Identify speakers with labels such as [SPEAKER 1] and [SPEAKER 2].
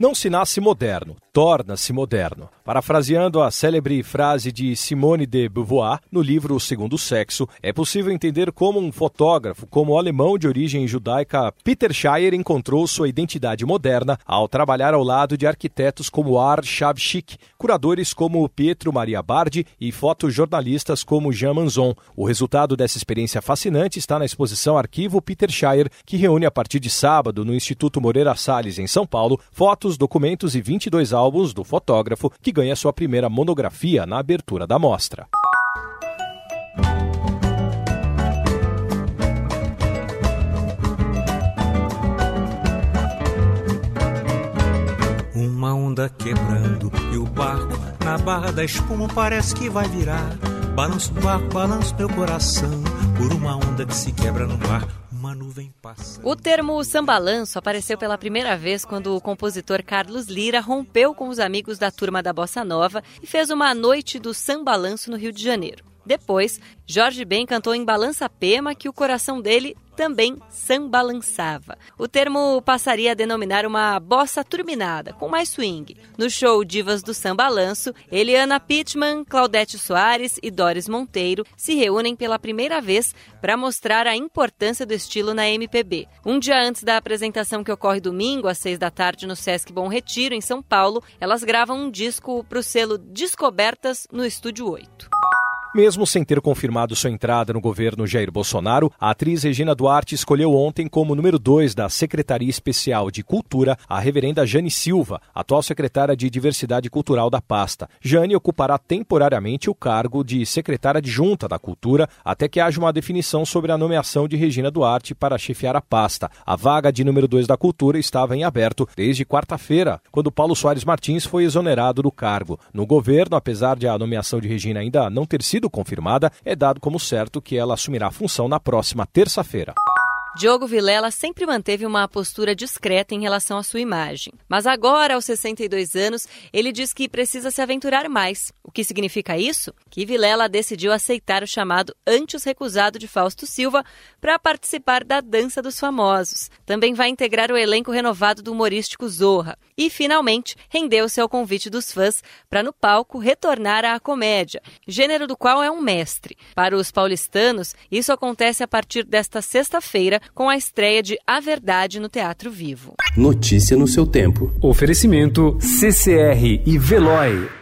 [SPEAKER 1] Não se nasce moderno, torna-se moderno. Parafraseando a célebre frase de Simone de Beauvoir no livro O Segundo Sexo, é possível entender como um fotógrafo, como o alemão de origem judaica Peter Scheier encontrou sua identidade moderna ao trabalhar ao lado de arquitetos como Ar Shabchik, curadores como Pietro Maria Bardi e fotojornalistas como Jean Manzon. O resultado dessa experiência fascinante está na exposição Arquivo Peter Scheier, que reúne a partir de sábado no Instituto Moreira Salles, em São Paulo, fotos, documentos e 22 álbuns do fotógrafo que ganha sua primeira monografia na abertura da mostra.
[SPEAKER 2] Uma onda quebrando e o barco na barra da espuma parece que vai virar. Balança o barco, balança meu coração por uma onda que se quebra no mar. Uma nuvem passa.
[SPEAKER 3] O termo sambalanço apareceu pela primeira vez quando o compositor Carlos Lira rompeu com os amigos da turma da Bossa Nova e fez uma noite do sambalanço no Rio de Janeiro. Depois, Jorge Ben cantou em Balança Pema que o coração dele também sambalançava. O termo passaria a denominar uma bossa turbinada, com mais swing. No show Divas do Sambalanço, Eliana Pittman, Claudete Soares e Doris Monteiro se reúnem pela primeira vez para mostrar a importância do estilo na MPB. Um dia antes da apresentação que ocorre domingo, às seis da tarde, no Sesc Bom Retiro, em São Paulo, elas gravam um disco para o selo Descobertas no Estúdio 8.
[SPEAKER 1] Mesmo sem ter confirmado sua entrada no governo Jair Bolsonaro, a atriz Regina Duarte escolheu ontem como número 2 da Secretaria Especial de Cultura a reverenda Jane Silva, atual secretária de Diversidade Cultural da pasta. Jane ocupará temporariamente o cargo de secretária adjunta da Cultura até que haja uma definição sobre a nomeação de Regina Duarte para chefiar a pasta. A vaga de número 2 da Cultura estava em aberto desde quarta-feira, quando Paulo Soares Martins foi exonerado do cargo. No governo, apesar de a nomeação de Regina ainda não ter sido confirmada, é dado como certo que ela assumirá a função na próxima terça-feira.
[SPEAKER 3] Diogo Vilela sempre manteve uma postura discreta em relação à sua imagem. Mas agora, aos 62 anos, ele diz que precisa se aventurar mais. O que significa isso? Que Vilela decidiu aceitar o chamado antes recusado de Fausto Silva para participar da Dança dos Famosos. Também vai integrar o elenco renovado do humorístico Zorra. E, finalmente, rendeu-se ao convite dos fãs para, no palco, retornar à comédia, gênero do qual é um mestre. Para os paulistanos, isso acontece a partir desta sexta-feira com a estreia de A Verdade no Teatro Vivo.
[SPEAKER 4] Notícia no seu tempo.
[SPEAKER 5] Oferecimento CCR e Veloy.